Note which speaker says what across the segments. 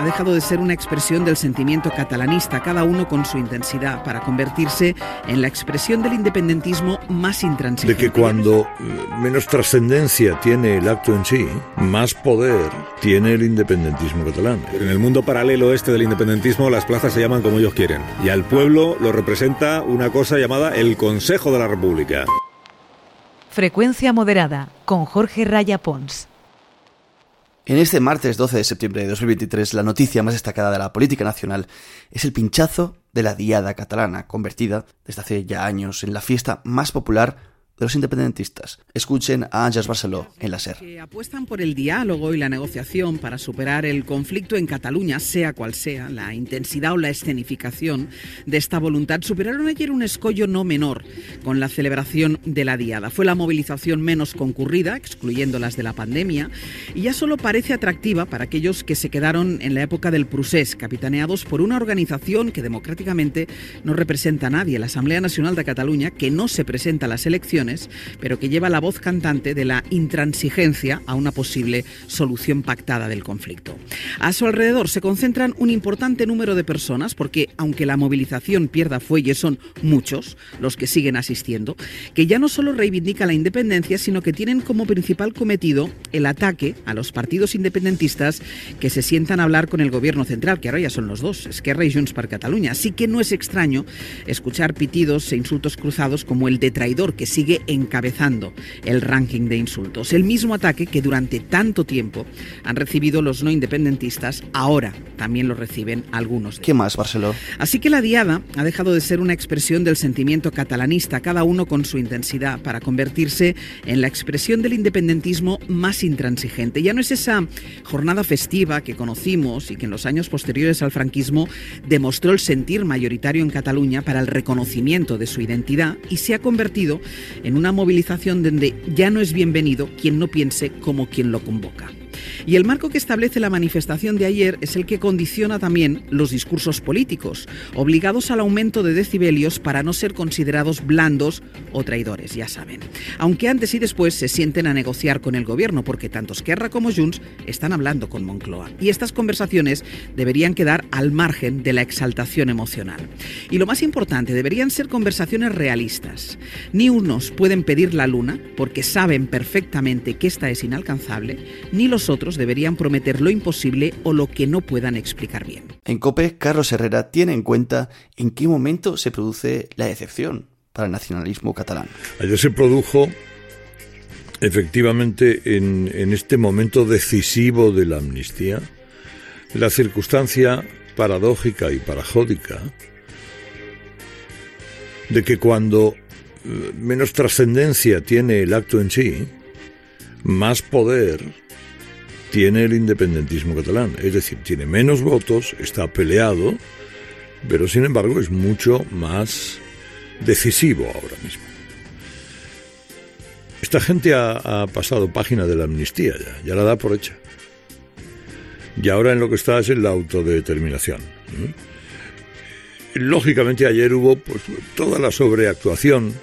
Speaker 1: ha dejado de ser una expresión del sentimiento catalanista, cada uno con su intensidad, para convertirse en la expresión del independentismo más intransigente.
Speaker 2: De que cuando menos trascendencia tiene el acto en sí, más poder tiene el independentismo catalán.
Speaker 3: En el mundo paralelo este del independentismo, las plazas se llaman como ellos quieren. Y al pueblo lo representa una cosa llamada el Consejo de la República.
Speaker 4: Frecuencia moderada con Jorge Raya Pons.
Speaker 5: En este martes 12 de septiembre de 2023, la noticia más destacada de la política nacional es el pinchazo de la Diada catalana, convertida desde hace ya años en la fiesta más popular de los independentistas. Escuchen a Ángeles Barceló en la SER.
Speaker 1: Que apuestan por el diálogo y la negociación para superar el conflicto en Cataluña, sea cual sea, la intensidad o la escenificación de esta voluntad, superaron ayer un escollo no menor con la celebración de la Diada. Fue la movilización menos concurrida, excluyendo las de la pandemia, y ya solo parece atractiva para aquellos que se quedaron en la época del Prusés, capitaneados por una organización que democráticamente no representa a nadie, la Asamblea Nacional de Cataluña, que no se presenta a las elecciones pero que lleva la voz cantante de la intransigencia a una posible solución pactada del conflicto. A su alrededor se concentran un importante número de personas, porque aunque la movilización pierda fuelle, son muchos los que siguen asistiendo, que ya no solo reivindican la independencia, sino que tienen como principal cometido el ataque a los partidos independentistas que se sientan a hablar con el gobierno central, que ahora ya son los dos, Esquerra y Junts per Cataluña. Así que no es extraño escuchar pitidos e insultos cruzados como el de traidor que sigue encabezando el ranking de insultos. El mismo ataque que durante tanto tiempo han recibido los no independentistas, ahora también lo reciben algunos.
Speaker 5: ¿Qué más, Barceló?
Speaker 1: Así que la diada ha dejado de ser una expresión del sentimiento catalanista, cada uno con su intensidad, para convertirse en la expresión del independentismo más intransigente. Ya no es esa jornada festiva que conocimos y que en los años posteriores al franquismo demostró el sentir mayoritario en Cataluña para el reconocimiento de su identidad y se ha convertido en una movilización donde ya no es bienvenido quien no piense como quien lo convoca. Y el marco que establece la manifestación de ayer es el que condiciona también los discursos políticos, obligados al aumento de decibelios para no ser considerados blandos o traidores, ya saben. Aunque antes y después se sienten a negociar con el gobierno, porque tanto Esquerra como Junts están hablando con Moncloa. Y estas conversaciones deberían quedar al margen de la exaltación emocional. Y lo más importante, deberían ser conversaciones realistas. Ni unos pueden pedir la luna, porque saben perfectamente que esta es inalcanzable, ni los otros deberían prometer lo imposible o lo que no puedan explicar bien.
Speaker 5: En COPE, Carlos Herrera tiene en cuenta en qué momento se produce la decepción para el nacionalismo catalán.
Speaker 2: Ayer se produjo efectivamente en, en este momento decisivo de la amnistía la circunstancia paradójica y parajódica de que cuando eh, menos trascendencia tiene el acto en sí, más poder tiene el independentismo catalán. Es decir, tiene menos votos, está peleado, pero sin embargo es mucho más decisivo ahora mismo. Esta gente ha, pasado página de la amnistía ya, ya la da por hecha. Y ahora en lo que está es en la autodeterminación. Lógicamente ayer hubo pues, toda la sobreactuación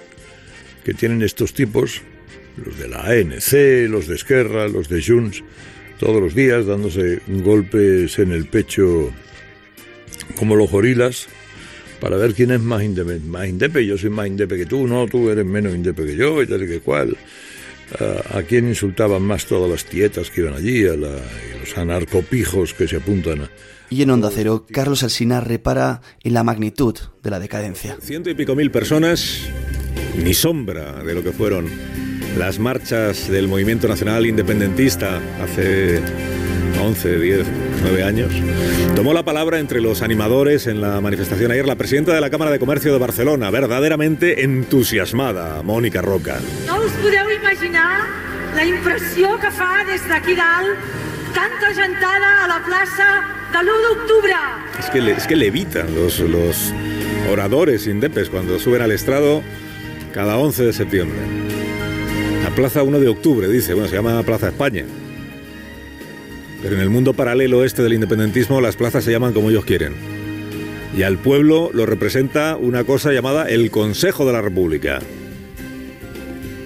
Speaker 2: que tienen estos tipos, los de la ANC, los de Esquerra, los de Junts, todos los días dándose golpes en el pecho como los gorilas para ver quién es más indepe. Más indepe, yo soy más indepe que tú, no, tú eres menos indepe que yo, y tal y que cual. ¿A, quién insultaban más todas las tietas que iban allí? A, los anarcopijos que se apuntan a...
Speaker 5: Y en Onda Cero, Carlos Alsina repara en la magnitud de la decadencia.
Speaker 3: Ciento y pico mil personas, ni sombra de lo que fueron las marchas del movimiento nacional independentista hace 11, 10, 9 años. Tomó la palabra entre los animadores en la manifestación ayer la presidenta de la Cámara de Comercio de Barcelona, verdaderamente entusiasmada, Mónica Roca.
Speaker 6: No us podeu imaginar la impressió que fa des d'aquí dalt tanta gentada a la plaça de l'1 d'octubre.
Speaker 3: Es que, es que levitan los, los oradores indepes cuando suben al estrado cada 11 de septiembre. La Plaza 1 de Octubre, dice, bueno, se llama Plaza España. Pero en el mundo paralelo este del independentismo las plazas se llaman como ellos quieren. Y al pueblo lo representa una cosa llamada el Consejo de la República,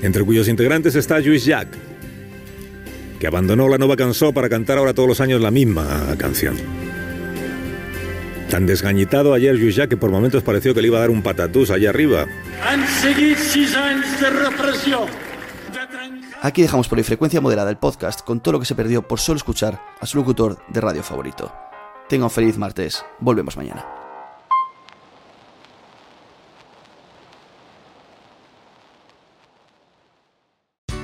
Speaker 3: entre cuyos integrantes está Lluís Jack, que abandonó la nueva canción para cantar ahora todos los años la misma canción. Tan desgañitado ayer Jujá que por momentos pareció que le iba a dar un patatús allá arriba.
Speaker 7: Han anys de repressió,
Speaker 5: Aquí dejamos por frecuencia moderada el podcast con todo lo que se perdió por solo escuchar a su locutor de radio favorito. Tenga un feliz martes. Volvemos mañana.